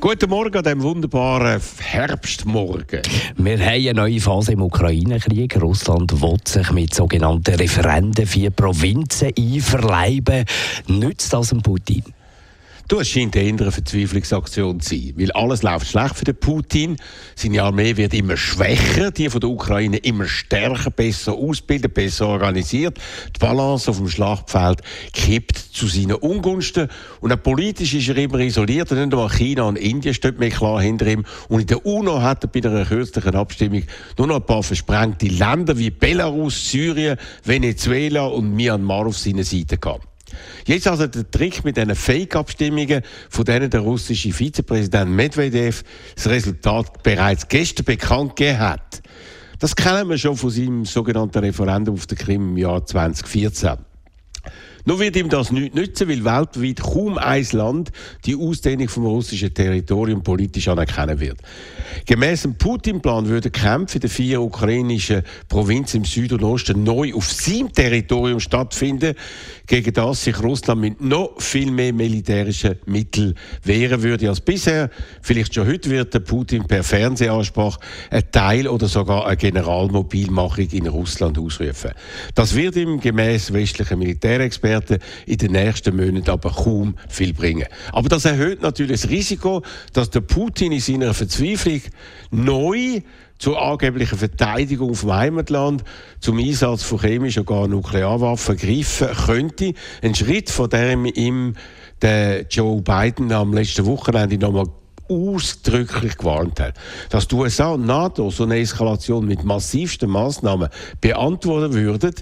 Guten Morgen an diesem wunderbaren Herbstmorgen. Wir haben eine neue Phase im Ukraine-Krieg. Russland will sich mit sogenannten Referenden vier Provinzen einverleiben. Nützt das dem Putin? Du, scheint eher eine Verzweiflungsaktion zu sein, weil alles läuft schlecht für den Putin. Seine Armee wird immer schwächer, die von der Ukraine immer stärker, besser ausgebildet, besser organisiert. Die Balance auf dem Schlachtfeld kippt zu seinen Ungunsten. Und auch politisch ist er immer isoliert. Nicht einmal China und Indien stehen mehr klar hinter ihm. Und in der UNO hat er bei einer kürzlichen Abstimmung nur noch ein paar versprengte Länder wie Belarus, Syrien, Venezuela und Myanmar auf seiner Seite gehabt. Jetzt also der Trick mit diesen Fake-Abstimmungen, von denen der russische Vizepräsident Medvedev das Resultat bereits gestern bekannt gegeben hat. Das kennen wir schon von seinem sogenannten Referendum auf der Krim im Jahr 2014. Nur wird ihm das nicht nützen, weil weltweit kaum ein Land die Ausdehnung vom russischen Territorium politisch anerkennen wird. Gemäss dem Putin-Plan würden Kämpfe in den vier ukrainischen Provinzen im Süden und Osten neu auf seinem Territorium stattfinden, gegen das sich Russland mit noch viel mehr militärischen Mitteln wehren würde als bisher. Vielleicht schon heute wird der Putin per Fernsehansprache ein Teil oder sogar eine Generalmobilmachung in Russland ausrufen. Das wird ihm gemäß westlichen Militärexperten Experten in den nächsten Monaten aber kaum viel bringen. Aber das erhöht natürlich das Risiko, dass der Putin in seiner Verzweiflung neu zur angeblichen Verteidigung vom Heimatland zum Einsatz von chemischen oder Nuklearwaffen greifen könnte. Ein Schritt, von dem ihm Joe Biden am letzten Wochenende nochmal ausdrücklich gewarnt hat, dass die USA und NATO so eine Eskalation mit massivsten Maßnahmen beantworten würden,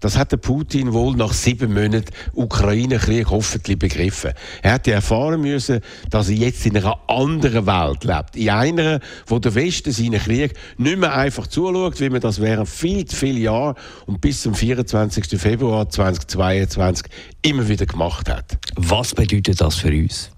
das hat der Putin wohl nach sieben Monaten Ukraine-Krieg hoffentlich begriffen. Er hätte erfahren müssen, dass er jetzt in einer anderen Welt lebt. In einer, wo der Westen seinen Krieg nicht mehr einfach zuschaut, wie man das während viel, viele Jahre und bis zum 24. Februar 2022 immer wieder gemacht hat. Was bedeutet das für uns?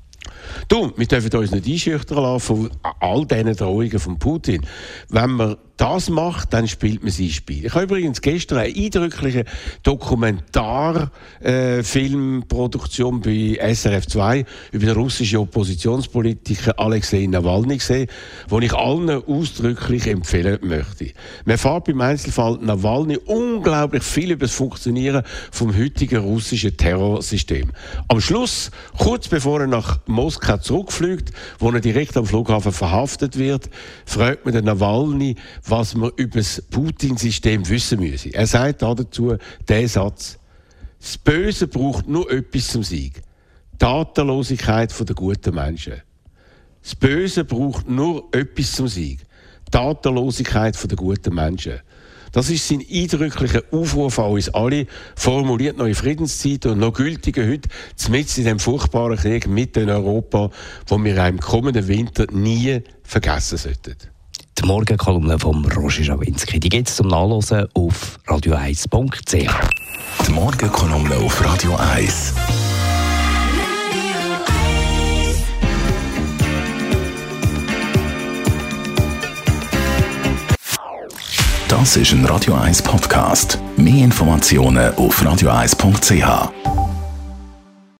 Du, wir dürfen uns nicht einschüchtern lassen von all diesen Drohungen von Putin. Wenn man das macht, dann spielt man sein Spiel. Ich habe übrigens gestern eine eindrückliche Dokumentarfilmproduktion äh, bei SRF 2 über den russischen Oppositionspolitiker Alexei Nawalny gesehen, den ich allen ausdrücklich empfehlen möchte. Man erfährt beim Einzelfall Nawalny unglaublich viel über das Funktionieren vom heutigen russischen Terrorsystem. Am Schluss, kurz bevor er nach Moskau zurückfliegt, wo er direkt am Flughafen verhaftet wird, fragt man den Nawalny, was man über das Putin-System wissen müsse. Er sagt dazu den Satz, das Böse braucht nur etwas zum Sieg. Tatenlosigkeit der guten Menschen. Das Böse braucht nur etwas zum Sieg. Tatenlosigkeit der guten Menschen. Das ist sein eindrücklicher Aufruf an uns alle, formuliert noch in Friedenszeit und noch gültiger heute, mitten in dem furchtbaren Krieg mitten in Europa, wo wir im kommenden Winter nie vergessen sollten die Morgenkolumne von Roger Schawinski. Die geht es zum Nachlesen auf radio1.ch. Die Morgenkolumne auf Radio 1. Das ist ein Radio 1 Podcast. Mehr Informationen auf radio1.ch.